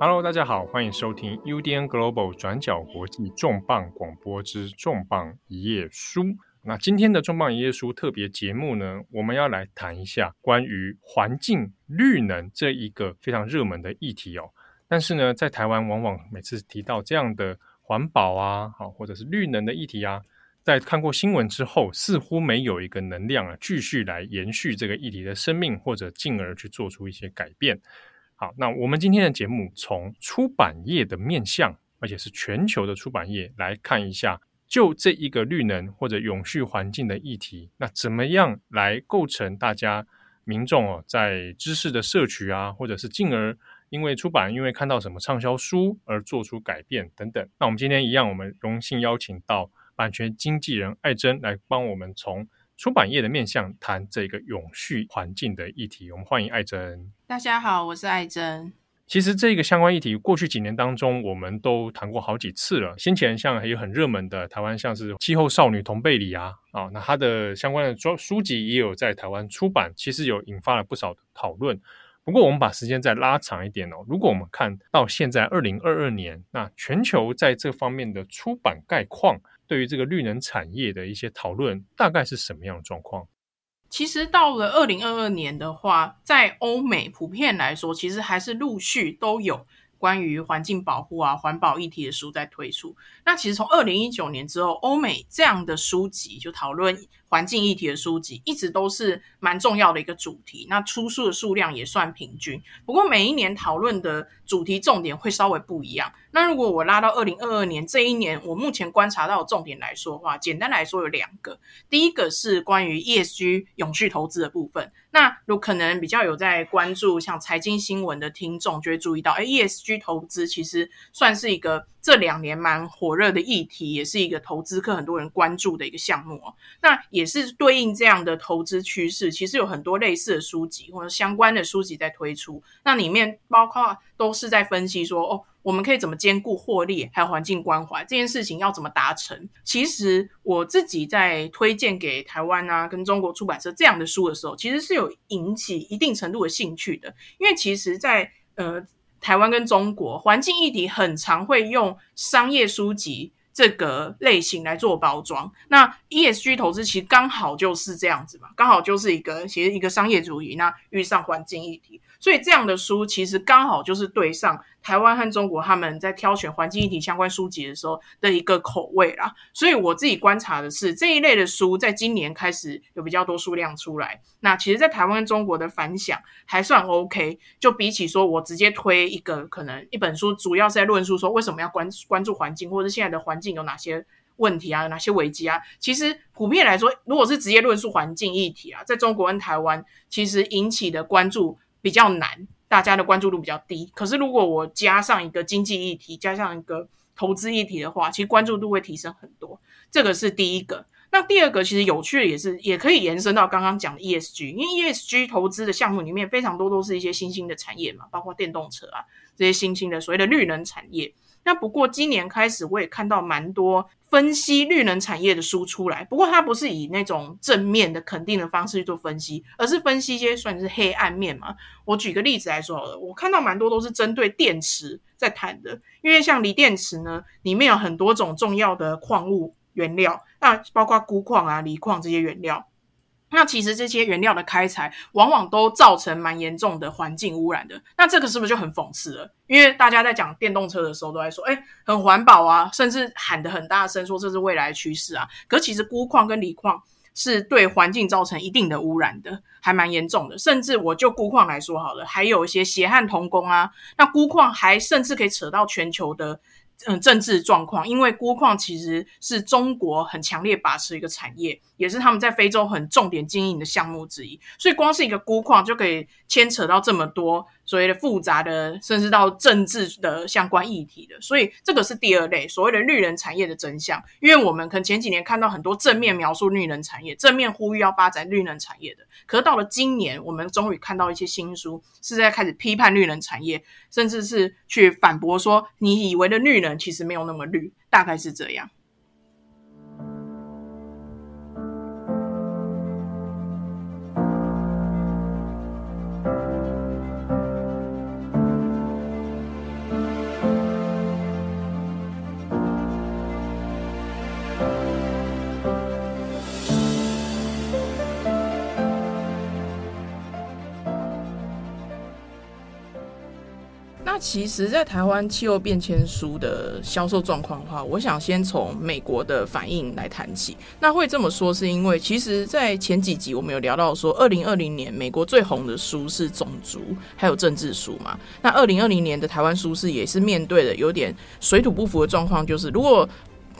Hello，大家好，欢迎收听 UDN Global 转角国际重磅广播之重磅一页书。那今天的重磅一页书特别节目呢，我们要来谈一下关于环境绿能这一个非常热门的议题哦。但是呢，在台湾往往每次提到这样的环保啊，好或者是绿能的议题啊，在看过新闻之后，似乎没有一个能量啊，继续来延续这个议题的生命，或者进而去做出一些改变。好，那我们今天的节目从出版业的面向，而且是全球的出版业来看一下，就这一个绿能或者永续环境的议题，那怎么样来构成大家民众哦，在知识的摄取啊，或者是进而因为出版，因为看到什么畅销书而做出改变等等。那我们今天一样，我们荣幸邀请到版权经纪人艾珍来帮我们从。出版业的面向谈这个永续环境的议题，我们欢迎艾珍。大家好，我是艾珍。其实这个相关议题，过去几年当中，我们都谈过好几次了。先前像还有很热门的台湾，像是气候少女同贝里啊，啊，那它的相关的书书籍也有在台湾出版，其实有引发了不少的讨论。不过我们把时间再拉长一点哦，如果我们看到现在二零二二年，那全球在这方面的出版概况。对于这个绿能产业的一些讨论，大概是什么样的状况？其实到了二零二二年的话，在欧美普遍来说，其实还是陆续都有关于环境保护啊、环保议题的书在推出。那其实从二零一九年之后，欧美这样的书籍就讨论。环境议题的书籍一直都是蛮重要的一个主题，那出书的数量也算平均。不过每一年讨论的主题重点会稍微不一样。那如果我拉到二零二二年这一年，我目前观察到的重点来说的话，简单来说有两个。第一个是关于 ESG 永续投资的部分。那有可能比较有在关注像财经新闻的听众就会注意到，哎，ESG 投资其实算是一个。这两年蛮火热的议题，也是一个投资客很多人关注的一个项目哦。那也是对应这样的投资趋势，其实有很多类似的书籍或者相关的书籍在推出。那里面包括都是在分析说，哦，我们可以怎么兼顾获利还有环境关怀这件事情要怎么达成？其实我自己在推荐给台湾啊跟中国出版社这样的书的时候，其实是有引起一定程度的兴趣的，因为其实在呃。台湾跟中国环境议题很常会用商业书籍这个类型来做包装，那 ESG 投资其实刚好就是这样子嘛，刚好就是一个其实一个商业主义，那遇上环境议题。所以这样的书其实刚好就是对上台湾和中国他们在挑选环境议题相关书籍的时候的一个口味啦。所以我自己观察的是这一类的书在今年开始有比较多数量出来。那其实，在台湾跟中国的反响还算 OK。就比起说我直接推一个可能一本书，主要是在论述说为什么要关关注环境，或者现在的环境有哪些问题啊，有哪些危机啊。其实普遍来说，如果是直接论述环境议题啊，在中国跟台湾其实引起的关注。比较难，大家的关注度比较低。可是如果我加上一个经济议题，加上一个投资议题的话，其实关注度会提升很多。这个是第一个。那第二个其实有趣的也是，也可以延伸到刚刚讲的 ESG，因为 ESG 投资的项目里面非常多都是一些新兴的产业嘛，包括电动车啊这些新兴的所谓的绿能产业。那不过今年开始，我也看到蛮多分析绿能产业的书出来。不过它不是以那种正面的肯定的方式去做分析，而是分析一些算是黑暗面嘛。我举个例子来说，我看到蛮多都是针对电池在谈的，因为像锂电池呢，里面有很多种重要的矿物原料，那包括钴矿啊、锂矿这些原料。那其实这些原料的开采，往往都造成蛮严重的环境污染的。那这个是不是就很讽刺了？因为大家在讲电动车的时候，都在说，哎，很环保啊，甚至喊得很大声，说这是未来趋势啊。可其实钴矿跟锂矿是对环境造成一定的污染的，还蛮严重的。甚至我就钴矿来说好了，还有一些血汗童工啊，那钴矿还甚至可以扯到全球的。嗯，政治状况，因为钴矿其实是中国很强烈把持一个产业，也是他们在非洲很重点经营的项目之一。所以，光是一个钴矿就可以牵扯到这么多所谓的复杂的，甚至到政治的相关议题的。所以，这个是第二类所谓的绿能产业的真相。因为我们可能前几年看到很多正面描述绿能产业，正面呼吁要发展绿能产业的，可是到了今年，我们终于看到一些新书是在开始批判绿能产业，甚至是去反驳说你以为的绿能。其实没有那么绿，大概是这样。其实，在台湾气候变迁书的销售状况的话，我想先从美国的反应来谈起。那会这么说，是因为其实，在前几集我们有聊到说，二零二零年美国最红的书是种族还有政治书嘛。那二零二零年的台湾书市也是面对的有点水土不服的状况，就是如果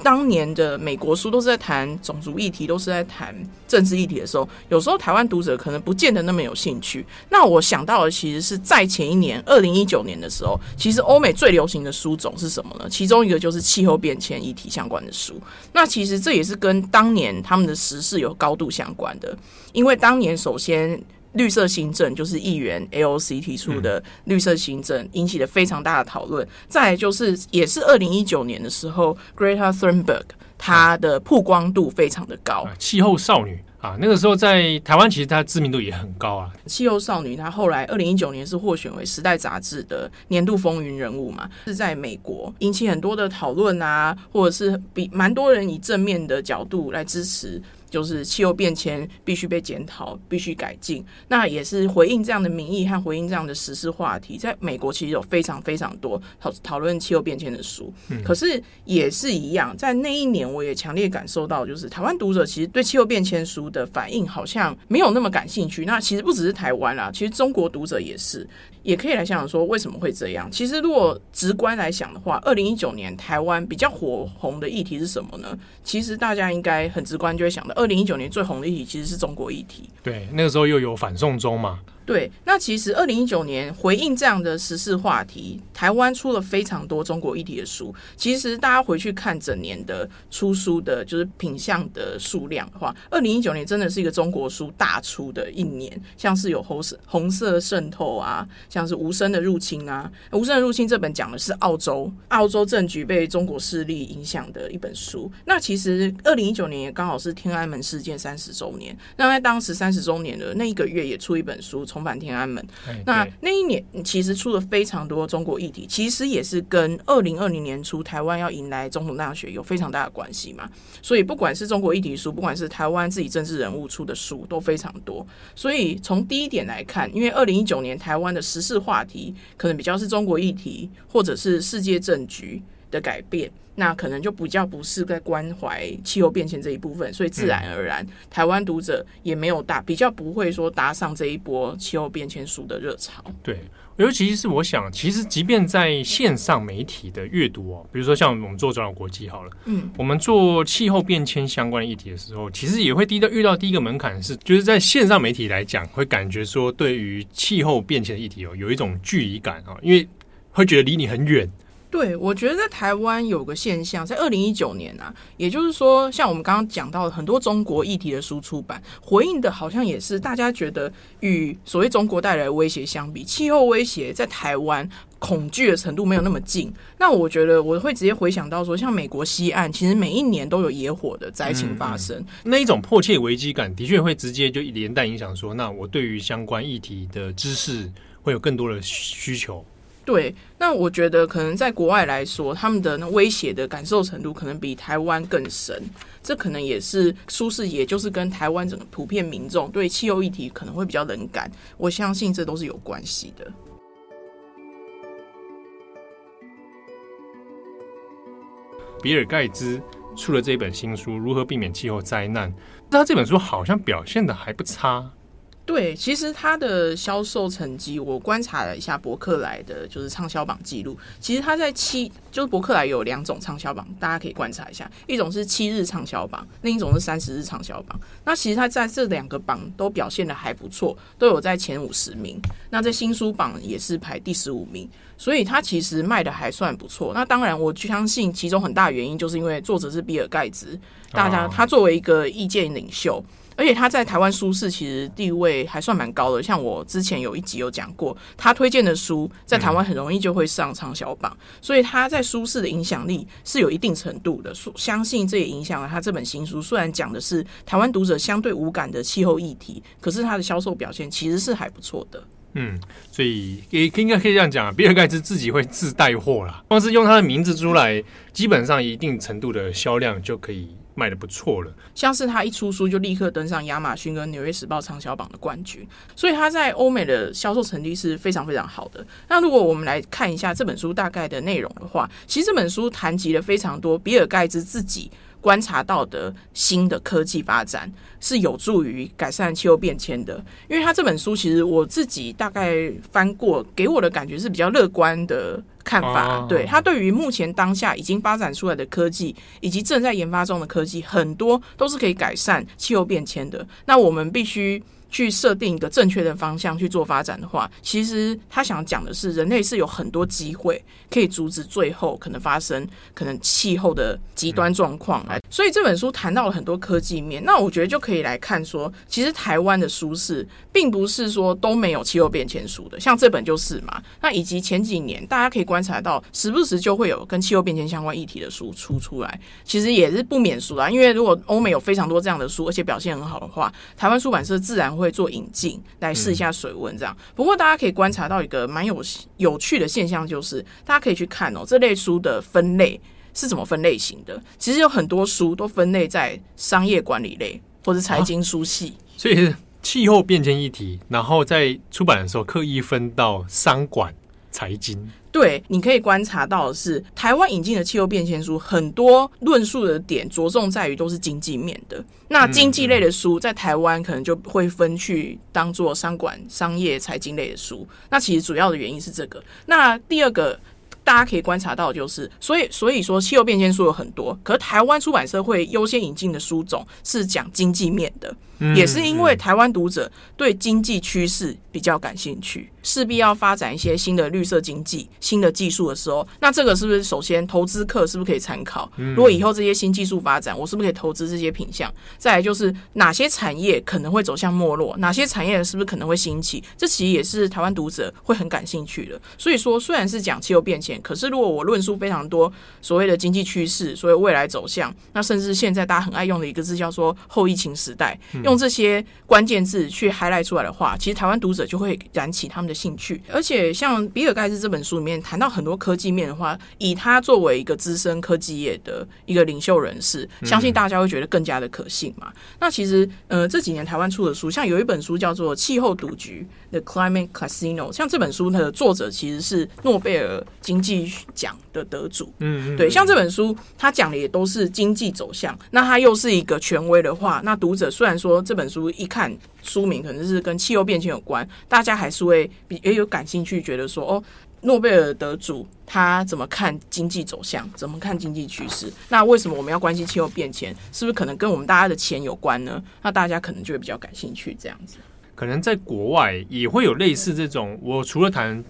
当年的美国书都是在谈种族议题，都是在谈政治议题的时候，有时候台湾读者可能不见得那么有兴趣。那我想到的其实是在前一年，二零一九年的时候，其实欧美最流行的书种是什么呢？其中一个就是气候变迁议题相关的书。那其实这也是跟当年他们的时事有高度相关的，因为当年首先。绿色新政就是议员 AOC 提出的绿色新政，引起了非常大的讨论。再来就是，也是二零一九年的时候，Greta Thunberg 她的曝光度非常的高，气候少女啊，那个时候在台湾其实她知名度也很高啊。气候少女她后来二零一九年是获选为《时代》杂志的年度风云人物嘛，是在美国引起很多的讨论啊，或者是比蛮多人以正面的角度来支持。就是气候变迁必须被检讨，必须改进。那也是回应这样的民意和回应这样的时事话题。在美国其实有非常非常多讨讨论气候变迁的书，嗯，可是也是一样，在那一年我也强烈感受到，就是台湾读者其实对气候变迁书的反应好像没有那么感兴趣。那其实不只是台湾啦，其实中国读者也是。也可以来想想说为什么会这样。其实如果直观来想的话，二零一九年台湾比较火红的议题是什么呢？其实大家应该很直观就会想到，二零一九年最红的议题其实是中国议题。对，那个时候又有反送中嘛。对，那其实二零一九年回应这样的时事话题，台湾出了非常多中国议题的书。其实大家回去看整年的出书的，就是品相的数量的话，二零一九年真的是一个中国书大出的一年。像是有红色红色渗透啊，像是无声的入侵啊，无声的入侵这本讲的是澳洲，澳洲政局被中国势力影响的一本书。那其实二零一九年也刚好是天安门事件三十周年，那在当时三十周年的那一个月也出一本书。从重返天安门。那那一年其实出了非常多中国议题，其实也是跟二零二零年初台湾要迎来总统大选有非常大的关系嘛。所以不管是中国议题书，不管是台湾自己政治人物出的书，都非常多。所以从第一点来看，因为二零一九年台湾的时事话题可能比较是中国议题，或者是世界政局的改变。那可能就比较不是在关怀气候变迁这一部分，所以自然而然，台湾读者也没有搭，比较不会说搭上这一波气候变迁书的热潮。对，尤其是我想，其实即便在线上媒体的阅读哦，比如说像我们做转角国际好了，嗯，我们做气候变迁相关的议题的时候，其实也会第一个遇到第一个门槛是，就是在线上媒体来讲，会感觉说对于气候变迁的议题哦，有一种距离感啊，因为会觉得离你很远。对，我觉得在台湾有个现象，在二零一九年啊，也就是说，像我们刚刚讲到的很多中国议题的书出版，回应的好像也是大家觉得与所谓中国带来的威胁相比，气候威胁在台湾恐惧的程度没有那么近。那我觉得我会直接回想到说，像美国西岸，其实每一年都有野火的灾情发生，嗯嗯，那一种迫切危机感的确会直接就连带影响说，那我对于相关议题的知识会有更多的需求。对，那我觉得可能在国外来说，他们的那威胁的感受程度可能比台湾更深。这可能也是舒适，也就是跟台湾整个普遍民众对气候议题可能会比较冷感。我相信这都是有关系的。比尔盖茨出了这本新书《如何避免气候灾难》，他这本书好像表现的还不差。对，其实它的销售成绩，我观察了一下博客来的就是畅销榜记录。其实它在七，就是博客来有两种畅销榜，大家可以观察一下，一种是七日畅销榜，另一种是三十日畅销榜。那其实它在这两个榜都表现的还不错，都有在前五十名。那在新书榜也是排第十五名，所以它其实卖的还算不错。那当然，我相信其中很大原因就是因为作者是比尔盖茨，大家他作为一个意见领袖。而且他在台湾书市其实地位还算蛮高的，像我之前有一集有讲过，他推荐的书在台湾很容易就会上畅销榜，所以他在书市的影响力是有一定程度的。相信这也影响了他这本新书，虽然讲的是台湾读者相对无感的气候议题，可是他的销售表现其实是还不错的。嗯，所以也应该可以这样讲，比尔盖茨自己会自带货啦，光是用他的名字出来，基本上一定程度的销量就可以。卖的不错了。像是他一出书就立刻登上亚马逊跟纽约时报畅销榜的冠军，所以他在欧美的销售成绩是非常非常好的。那如果我们来看一下这本书大概的内容的话，其实这本书谈及了非常多比尔盖茨自己观察到的新的科技发展，是有助于改善气候变迁的。因为他这本书其实我自己大概翻过，给我的感觉是比较乐观的。看法，对，他对于目前当下已经发展出来的科技，以及正在研发中的科技，很多都是可以改善气候变迁的。那我们必须。去设定一个正确的方向去做发展的话，其实他想讲的是，人类是有很多机会可以阻止最后可能发生可能气候的极端状况。来，所以这本书谈到了很多科技面，那我觉得就可以来看说，其实台湾的书市并不是说都没有气候变迁书的，像这本就是嘛。那以及前几年大家可以观察到，时不时就会有跟气候变迁相关议题的书出出来，其实也是不免俗啦。因为如果欧美有非常多这样的书，而且表现很好的话，台湾出版社自然会做引进来试一下水温，这样。不过大家可以观察到一个蛮有有趣的现象，就是大家可以去看哦，这类书的分类是怎么分类型的。其实有很多书都分类在商业管理类或者财经书系，啊，所以气候变迁议题，然后在出版的时候刻意分到商管、财经。对，你可以观察到的是，台湾引进的气候变迁书，很多论述的点着重在于都是经济面的。那经济类的书在台湾可能就会分去当做商管、商业、财经类的书。那其实主要的原因是这个。那第二个。大家可以观察到，就是所以所以说气候变迁书有很多，可是台湾出版社会优先引进的书种是讲经济面的，也是因为台湾读者对经济趋势比较感兴趣，势必要发展一些新的绿色经济、新的技术的时候，那这个是不是首先投资客是不是可以参考？如果以后这些新技术发展，我是不是可以投资这些品项？再来就是哪些产业可能会走向没落，哪些产业是不是可能会兴起？这其实也是台湾读者会很感兴趣的。所以说，虽然是讲气候变迁。可是，如果我论述非常多所谓的经济趋势，所谓未来走向，那甚至现在大家很爱用的一个字叫做后疫情时代，用这些关键字去 highlight 出来的话，其实台湾读者就会燃起他们的兴趣。而且，像比尔盖茨这本书里面谈到很多科技面的话，以他作为一个资深科技业的一个领袖人士，相信大家会觉得更加的可信嘛。那其实，呃，这几年台湾出的书，像有一本书叫做《气候赌局》（The Climate Casino），像这本书它的作者其实是诺贝尔经济奖的得主，嗯，对，像这本书，他讲的也都是经济走向，那他又是一个权威的话，那读者虽然说这本书一看书名可能是跟气候变迁有关，大家还是会比也有感兴趣，觉得说哦，诺贝尔得主他怎么看经济走向，怎么看经济趋势？那为什么我们要关心气候变迁？是不是可能跟我们大家的钱有关呢？那大家可能就会比较感兴趣，这样子。可能在国外也会有类似这种，我除了谈。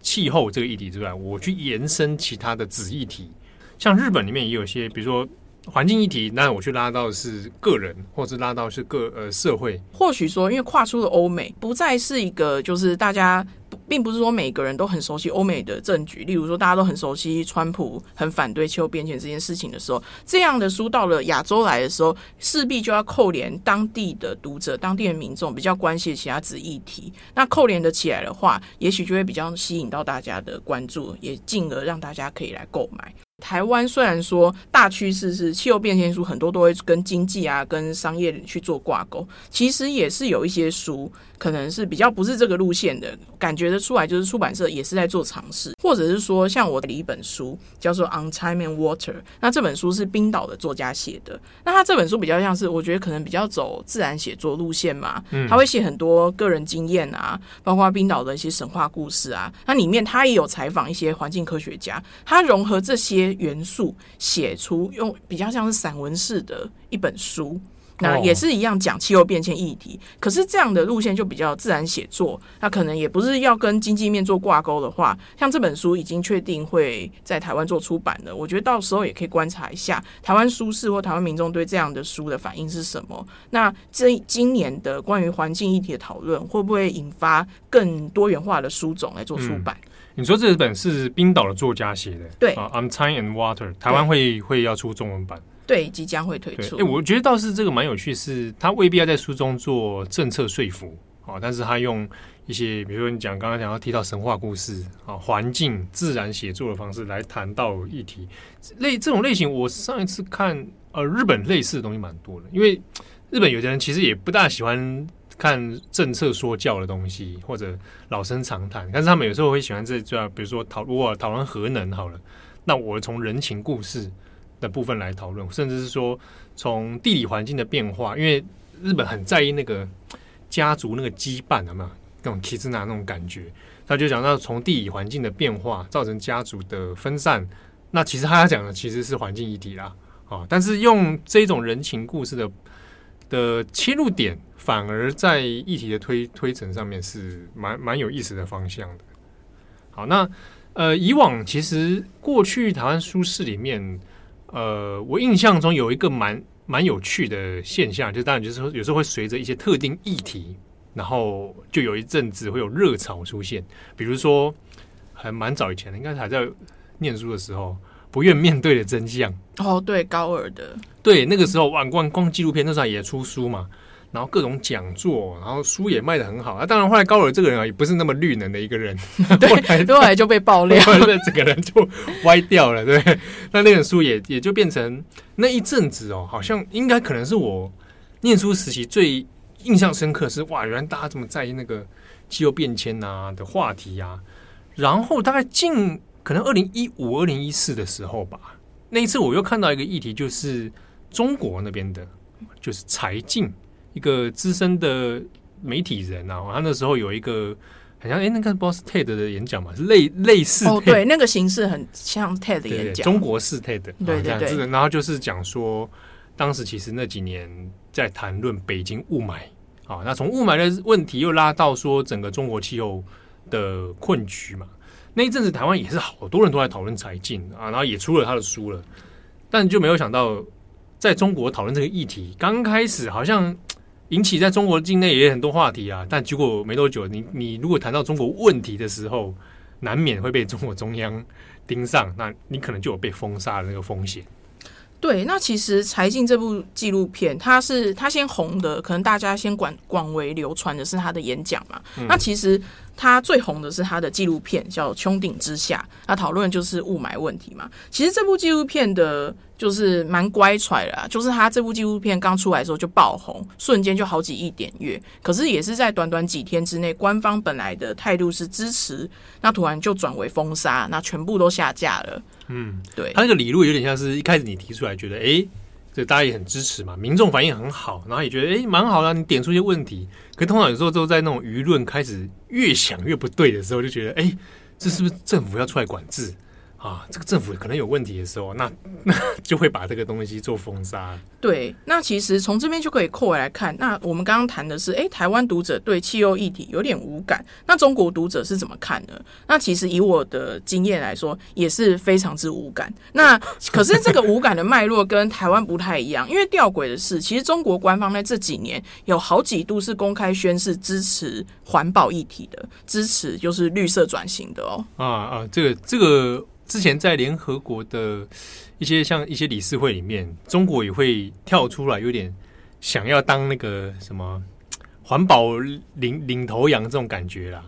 气候这个议题之外，我去延伸其他的子议题，像日本里面也有些，比如说环境议题，那我去拉到是个人，或是拉到是个呃社会。或许说，因为跨出了欧美，不再是一个就是大家。并不是说每个人都很熟悉欧美的政局，例如说大家都很熟悉川普很反对气候变迁这件事情的时候，这样的书到了亚洲来的时候，势必就要扣连当地的读者、当地的民众比较关心其他子议题。那扣连的起来的话，也许就会比较吸引到大家的关注，也进而让大家可以来购买。台湾虽然说大趋势是气候变迁书很多都会跟经济啊、跟商业去做挂钩，其实也是有一些书可能是比较不是这个路线的，感觉得出来就是出版社也是在做尝试，或者是说像我的一本书叫做《On Time and Water》，那这本书是冰岛的作家写的，那他这本书比较像是我觉得可能比较走自然写作路线嘛，他会写很多个人经验啊，包括冰岛的一些神话故事啊，那里面他也有采访一些环境科学家，他融合这些。元素写出用比较像是散文式的一本书，那也是一样讲气候变迁议题。可是这样的路线就比较自然写作，那可能也不是要跟经济面做挂钩的话，像这本书已经确定会在台湾做出版了。我觉得到时候也可以观察一下台湾书市或台湾民众对这样的书的反应是什么。那这今年的关于环境议题的讨论，会不会引发更多元化的书种来做出版？嗯你说这本是冰岛的作家写的，对啊，《I'm Time and Water》，台湾会会要出中文版，对，即将会推出。哎，我觉得倒是这个蛮有趣，是他未必要在书中做政策说服啊，但是他用一些，比如说你讲刚刚讲到提到神话故事啊、环境、自然写作的方式来谈到议题类这种类型。我上一次看呃，日本类似的东西蛮多的，因为日本有的人其实也不大喜欢看政策说教的东西或者老生常谈，但是他们有时候会喜欢这这样，比如说讨如果讨论核能好了，那我从人情故事的部分来讨论，甚至是说从地理环境的变化，因为日本很在意那个家族那个羁绊，有没有那种 k i z n a 那种感觉？他就讲到从地理环境的变化造成家族的分散，那其实他要讲的其实是环境议题啦，啊，但是用这种人情故事的的切入点，反而在议题的推推陈上面是蛮蛮有意思的方向的。好，那呃，以往其实过去台湾书市里面，呃，我印象中有一个蛮蛮有趣的现象，就当然就是说有时候会随着一些特定议题。然后就有一阵子会有热潮出现，比如说还蛮早以前的，应该还在念书的时候，不愿面对的真相。哦，对，高尔的，对，那个时候哇，光光纪录片那时候也出书嘛，然后各种讲座，然后书也卖的很好。啊，当然后来高尔这个人啊，也不是那么绿能的一个人，对，后来，就被爆料，整个人就歪掉了。对，那那本书也也就变成那一阵子哦，好像应该可能是我念书时期最。印象深刻是哇，原来大家这么在意那个气候变迁啊的话题啊。然后大概近可能二零一五、二零一四的时候吧，那一次我又看到一个议题，就是中国那边的，就是柴静一个资深的媒体人啊，他那时候有一个好像哎，那个不知道是 TED 的演讲嘛，是类类似哦，对，那个形式很像 TED 的演讲，中国式 TED，对对对，对，然后就是讲说，当时其实那几年在谈论北京雾霾。啊，那从雾霾的问题又拉到说整个中国气候的困局嘛。那一阵子台湾也是好多人都在讨论柴静啊，然后也出了他的书了，但就没有想到在中国讨论这个议题，刚开始好像引起在中国境内也有很多话题啊，但结果没多久，你你如果谈到中国问题的时候，难免会被中国中央盯上，那你可能就有被封杀的那个风险。对，那其实柴静这部纪录片，它是它先红的，可能大家先广广为流传的是他的演讲嘛。嗯、那其实。他最红的是他的纪录片，叫《穹顶之下》，他讨论就是雾霾问题嘛。其实这部纪录片的，就是蛮乖揣的啊，就是他这部纪录片刚出来的时候就爆红，瞬间就好几亿点阅。可是也是在短短几天之内，官方本来的态度是支持，那突然就转为封杀，那全部都下架了。嗯，对，他那个理路有点像是一开始你提出来，觉得哎。诶这大家也很支持嘛，民众反应很好，然后也觉得诶蛮好的，你点出一些问题。可通常有时候都在那种舆论开始越想越不对的时候，就觉得诶这是不是政府要出来管制？啊，这个政府可能有问题的时候，那 那就会把这个东西做封杀。对，那其实从这边就可以扣回来看。那我们刚刚谈的是，哎，台湾读者对气候议题有点无感，那中国读者是怎么看呢？那其实以我的经验来说，也是非常之无感。那 可是这个无感的脉络跟台湾不太一样，因为吊诡的是，其实中国官方在这几年有好几度是公开宣示支持环保议题的，支持就是绿色转型的哦。啊啊，这个这个。之前在联合国的一些像一些理事会里面，中国也会跳出来，有点想要当那个什么环保领领头羊这种感觉啦。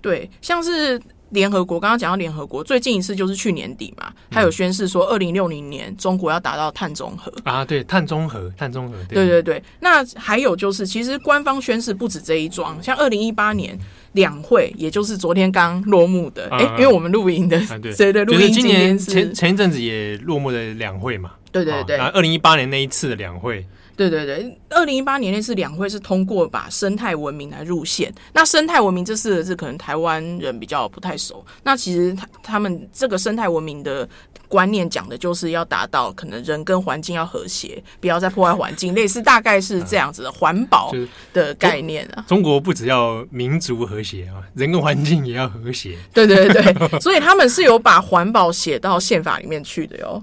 对，像是联合国，刚刚讲到联合国最近一次就是去年底嘛，他有宣誓说二零六零年中国要达到碳中和啊，对，碳中和，碳中和，对对对。那还有就是，其实官方宣誓不止这一桩，像二零一八年。两会，也就是昨天刚落幕的，哎、啊，因为我们录音的，对对，录音今年前前一阵子也落幕的两会嘛，对对对，二零一八年那一次的两会。对对对，二零一八年那次两会是通过把生态文明来入宪。那生态文明这四个字可能台湾人比较不太熟。那其实他他们这个生态文明的观念讲的就是要达到可能人跟环境要和谐，不要再破坏环境，类似大概是这样子的环保的概念啊。中国不只要民族和谐啊，人跟环境也要和谐。对对对对，所以他们是有把环保写到宪法里面去的哟。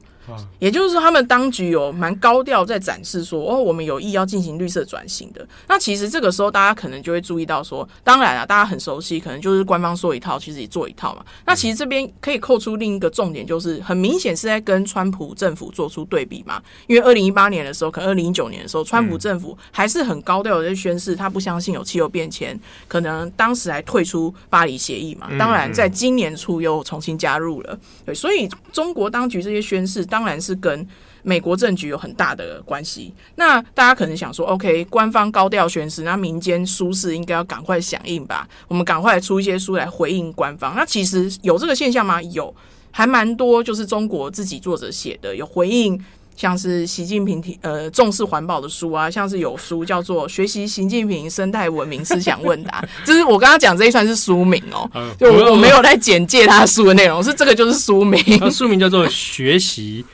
也就是说，他们当局有蛮高调在展示说，哦，我们有意要进行绿色转型的。那其实这个时候，大家可能就会注意到说，当然啊，大家很熟悉，可能就是官方说一套，其实也做一套嘛。那其实这边可以扣出另一个重点，就是很明显是在跟川普政府做出对比嘛。因为二零一八年的时候，可能二零一九年的时候，川普政府还是很高调的在宣誓，他不相信有气候变迁，可能当时还退出巴黎协议嘛。当然，在今年初又重新加入了。对，所以中国当局这些宣誓当。当然是跟美国政局有很大的关系。那大家可能想说，OK，官方高调宣誓，那民间书市应该要赶快响应吧？我们赶快出一些书来回应官方。那其实有这个现象吗？有，还蛮多，就是中国自己作者写的，有回应。像是习近平提呃重视环保的书啊，像是有书叫做《学习习近平生态文明思想问答》，就是我刚刚讲这一串是书名哦，就我没有在简介他书的内容，是这个就是书名，书名叫做《学习》。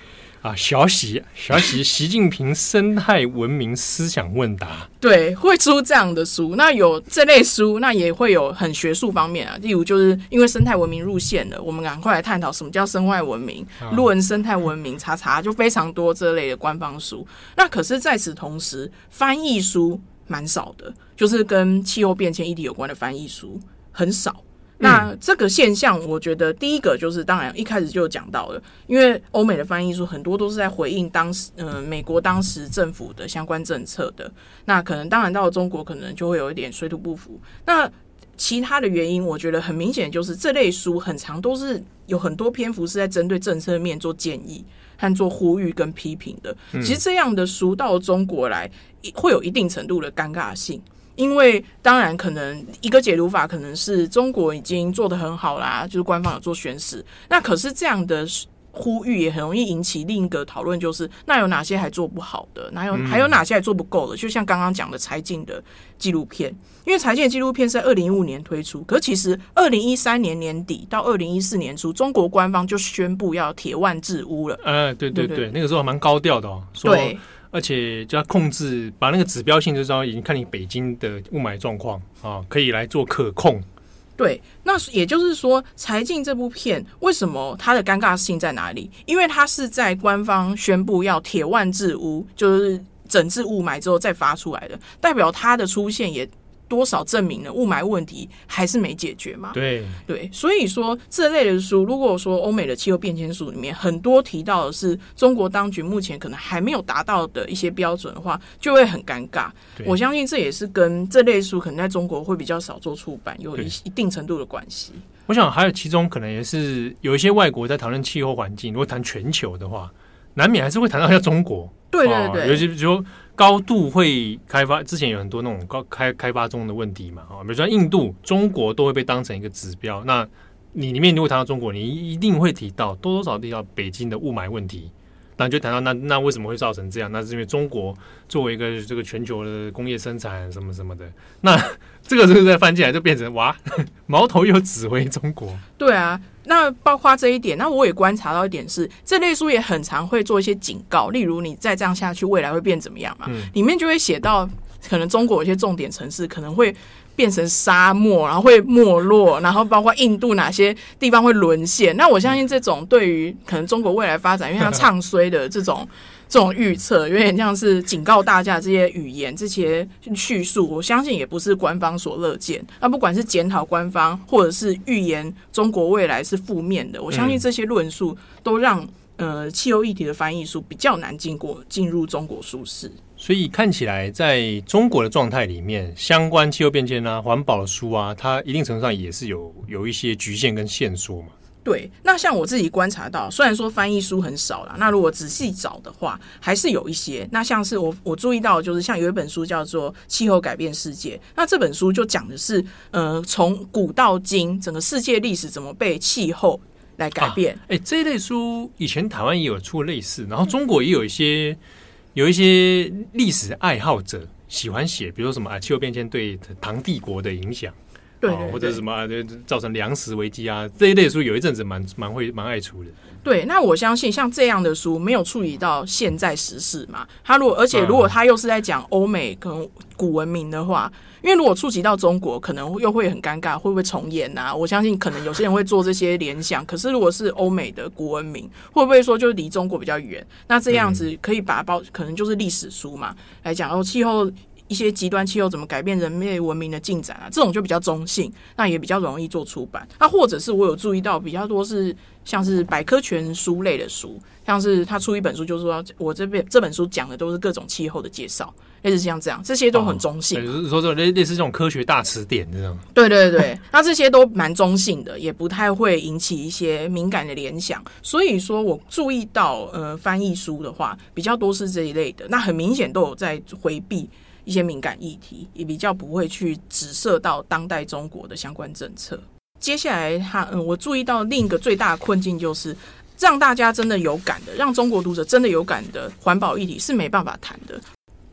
啊，小习小习，习近平生态文明思想问答，对，会出这样的书。那有这类书，那也会有很学术方面啊。例如，就是因为生态文明入线了，我们赶快来探讨什么叫生态文明，论生态文明，查查就非常多这类的官方书。那可是在此同时，翻译书蛮少的，就是跟气候变迁议题有关的翻译书很少。那这个现象，我觉得第一个就是，当然一开始就讲到了，因为欧美的翻译书很多都是在回应当时，嗯、呃，美国当时政府的相关政策的。那可能当然到了中国，可能就会有一点水土不服。那其他的原因，我觉得很明显，就是这类书很长都是有很多篇幅是在针对政策面做建议和做呼吁跟批评的。其实这样的书到了中国来，会有一定程度的尴尬性。因为当然，可能一个解读法可能是中国已经做得很好啦，就是官方有做宣示。那可是这样的呼吁也很容易引起另一个讨论，就是那有哪些还做不好的？哪有还有哪些还做不够的？就像刚刚讲的柴静的纪录片，因为柴静的纪录片是在二零一五年推出，可是其实二零一三年年底到二零一四年初，中国官方就宣布要铁腕治污了。呃，对对对，那个时候还蛮高调的哦。对。而且就要控制，把那个指标性就是说，已经看你北京的雾霾状况啊，可以来做可控。对，那也就是说，柴静这部片为什么它的尴尬性在哪里？因为它是在官方宣布要铁腕治污，就是整治雾霾之后再发出来的，代表它的出现也。多少证明了雾霾问题还是没解决嘛？对对，所以说这类的书，如果说欧美的气候变迁书里面很多提到的是中国当局目前可能还没有达到的一些标准的话，就会很尴尬。我相信这也是跟这类书可能在中国会比较少做出版有一一定程度的关系。我想还有其中可能也是有一些外国在讨论气候环境，如果谈全球的话，难免还是会谈到一下中国。对对对，尤其比如说。高度会开发，之前有很多那种高开开发中的问题嘛，啊，比如说印度、中国都会被当成一个指标。那你里面如果谈到中国，你一定会提到多多少少提到北京的雾霾问题。那就谈到那那为什么会造成这样？那是因为中国作为一个这个全球的工业生产什么什么的，那这个是不是再翻进来就变成哇，矛头又指挥中国。对啊。那包括这一点，那我也观察到一点是，这类书也很常会做一些警告，例如你再这样下去，未来会变怎么样嘛？嗯、里面就会写到，可能中国有些重点城市可能会变成沙漠，然后会没落，然后包括印度哪些地方会沦陷。那我相信这种对于可能中国未来发展，因为它唱衰的这种。这种预测有点像是警告大家，这些语言、这些叙述，我相信也不是官方所乐见。那不管是检讨官方，或者是预言中国未来是负面的，我相信这些论述都让呃气候议题的翻译书比较难进过进入中国书市。所以看起来，在中国的状态里面，相关气候变迁啊、环保的书啊，它一定程度上也是有有一些局限跟限缩嘛。对，那像我自己观察到，虽然说翻译书很少啦，那如果仔细找的话，还是有一些。那像是我我注意到，就是像有一本书叫做《气候改变世界》，那这本书就讲的是，呃，从古到今，整个世界历史怎么被气候来改变。哎、啊，这一类书以前台湾也有出类似，然后中国也有一些有一些历史爱好者喜欢写，比如说什么啊，气候变迁对唐帝国的影响。对，或者什么、啊、造成粮食危机啊，这一类书有一阵子蛮蛮会蛮爱出的。对，那我相信像这样的书没有处理到现在时事嘛。他如果而且如果他又是在讲欧美跟古文明的话，因为如果触及到中国，可能又会很尴尬，会不会重演呐、啊？我相信可能有些人会做这些联想。可是如果是欧美的古文明，会不会说就离中国比较远？那这样子可以把它包，可能就是历史书嘛来讲哦，气候。一些极端气候怎么改变人类文明的进展啊，这种就比较中性，那也比较容易做出版。那或者是我有注意到比较多是像是百科全书类的书，像是他出一本书，就是说我这边这本书讲的都是各种气候的介绍，类似像这样，这些都很中性。就是说，这类类似这种科学大词典这样。对对对，那这些都蛮中性的，也不太会引起一些敏感的联想。所以说我注意到，呃，翻译书的话比较多是这一类的，那很明显都有在回避。一些敏感议题也比较不会去直射到当代中国的相关政策。接下来，他嗯，我注意到另一个最大的困境就是，让大家真的有感的，让中国读者真的有感的环保议题是没办法谈的。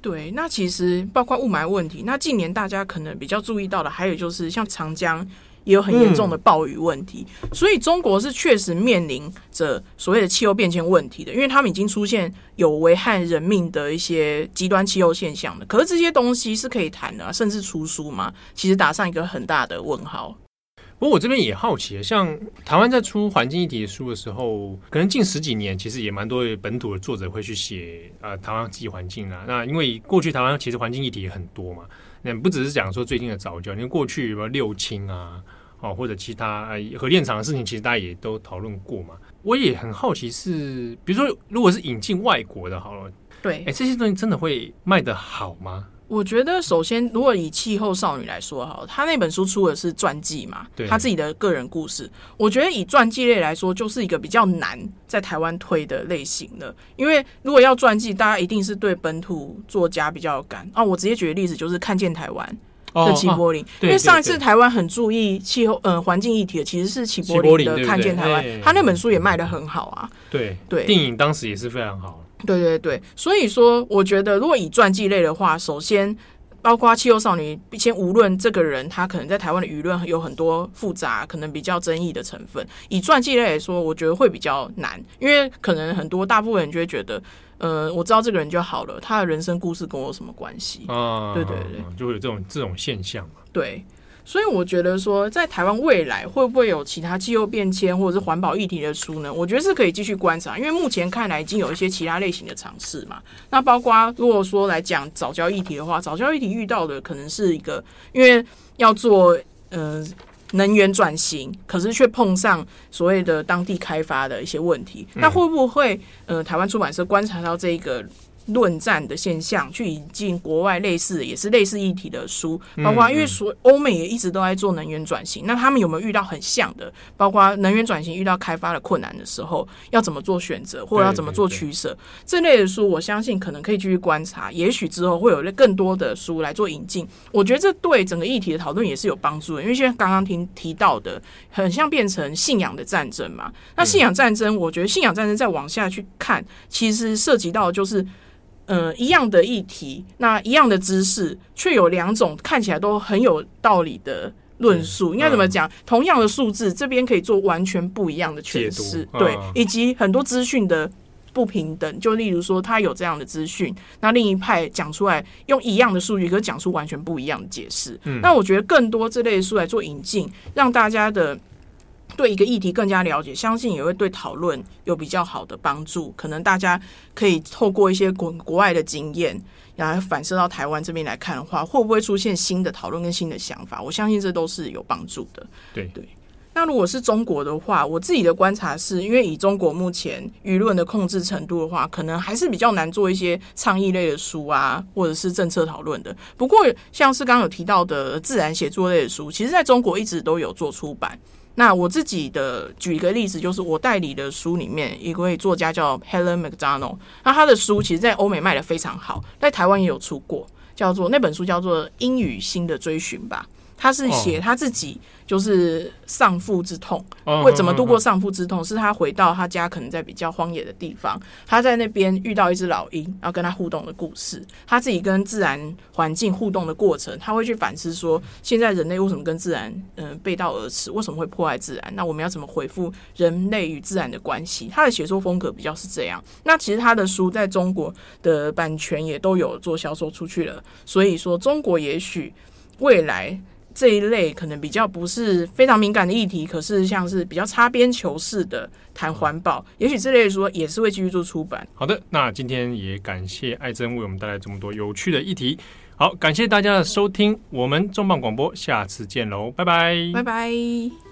对，那其实包括雾霾问题，那近年大家可能比较注意到的，还有就是像长江。也有很严重的暴雨问题，嗯，所以中国是确实面临着所谓的气候变迁问题的，因为他们已经出现有危害人命的一些极端气候现象的。可是这些东西是可以谈的，甚至出书吗？其实打上一个很大的问号。不过我这边也好奇，像台湾在出环境议题的书的时候，可能近十几年其实也蛮多本土的作者会去写呃台湾自己环境啊。那因为过去台湾其实环境议题也很多嘛。那不只是讲说最近的藻礁，因为过去什么六轻啊，哦或者其他核电厂的事情，其实大家也都讨论过嘛。我也很好奇是，比如说如果是引进外国的，好了，对，哎，这些东西真的会卖得好吗？我觉得，首先，如果以气候少女来说，哈，她那本书出的是传记嘛，对，她自己的个人故事。我觉得以传记类来说，就是一个比较难在台湾推的类型的。因为如果要传记，大家一定是对本土作家比较有感啊。我直接举的例子，就是看见台湾的齐柏林，因为上一次台湾很注意气候，呃，环境议题的其实是齐柏林的《看见台湾》，他那本书也卖的很好啊。对对，电影当时也是非常好。对对对，所以说，我觉得如果以传记类的话，首先包括气候少女，先无论这个人他可能在台湾的舆论有很多复杂，可能比较争议的成分。以传记类来说，我觉得会比较难，因为可能很多大部分人就会觉得，呃，我知道这个人就好了，他的人生故事跟我有什么关系？啊，对对对，就会有这种这种现象嘛。对。所以我觉得说，在台湾未来会不会有其他气候变迁或者是环保议题的书呢？我觉得是可以继续观察，因为目前看来已经有一些其他类型的尝试嘛。那包括如果说来讲早教议题的话，早教议题遇到的可能是一个，因为要做呃能源转型，可是却碰上所谓的当地开发的一些问题。那会不会呃台湾出版社观察到这一个？论战的现象，去引进国外类似也是类似议题的书，包括因为所欧美也一直都在做能源转型，那他们有没有遇到很像的？包括能源转型遇到开发的困难的时候，要怎么做选择，或者要怎么做取舍？这类的书，我相信可能可以继续观察，也许之后会有更多的书来做引进。我觉得这对整个议题的讨论也是有帮助的，因为现在刚刚听提到的，很像变成信仰的战争嘛。那信仰战争，我觉得信仰战争再往下去看，其实涉及到就是。呃，一样的议题，那一样的知识，却有两种看起来都很有道理的论述。应该怎么讲？同样的数字，这边可以做完全不一样的诠释，对，以及很多资讯的不平等。就例如说，他有这样的资讯，那另一派讲出来用一样的数据，可是讲出完全不一样的解释。那我觉得更多这类的书来做引进，让大家的。对一个议题更加了解，相信也会对讨论有比较好的帮助。可能大家可以透过一些国国外的经验，然后反射到台湾这边来看的话，会不会出现新的讨论跟新的想法？我相信这都是有帮助的。对对。那如果是中国的话，我自己的观察是，因为以中国目前舆论的控制程度的话，可能还是比较难做一些倡议类的书啊，或者是政策讨论的。不过，像是刚刚有提到的自然写作类的书，其实在中国一直都有做出版。那我自己的举一个例子，就是我代理的书里面，一位作家叫 Helen McDonald，那他的书其实在欧美卖的非常好，在台湾也有出过，叫做那本书叫做《英语新的追寻》吧，他是写他自己。就是丧父之痛，会怎么度过丧父之痛？是他回到他家，可能在比较荒野的地方，他在那边遇到一只老鹰，然后跟他互动的故事，他自己跟自然环境互动的过程，他会去反思说，现在人类为什么跟自然嗯、呃、背道而驰？为什么会破坏自然？那我们要怎么回复人类与自然的关系？他的写作风格比较是这样。那其实他的书在中国的版权也都有做销售出去了，所以说中国也许未来。这一类可能比较不是非常敏感的议题，可是像是比较擦边球式的谈环保，也许这类说也是会继续做出版。好的，那今天也感谢艾珍为我们带来这么多有趣的议题。好，感谢大家的收听，我们重磅广播，下次见喽，拜拜，拜拜。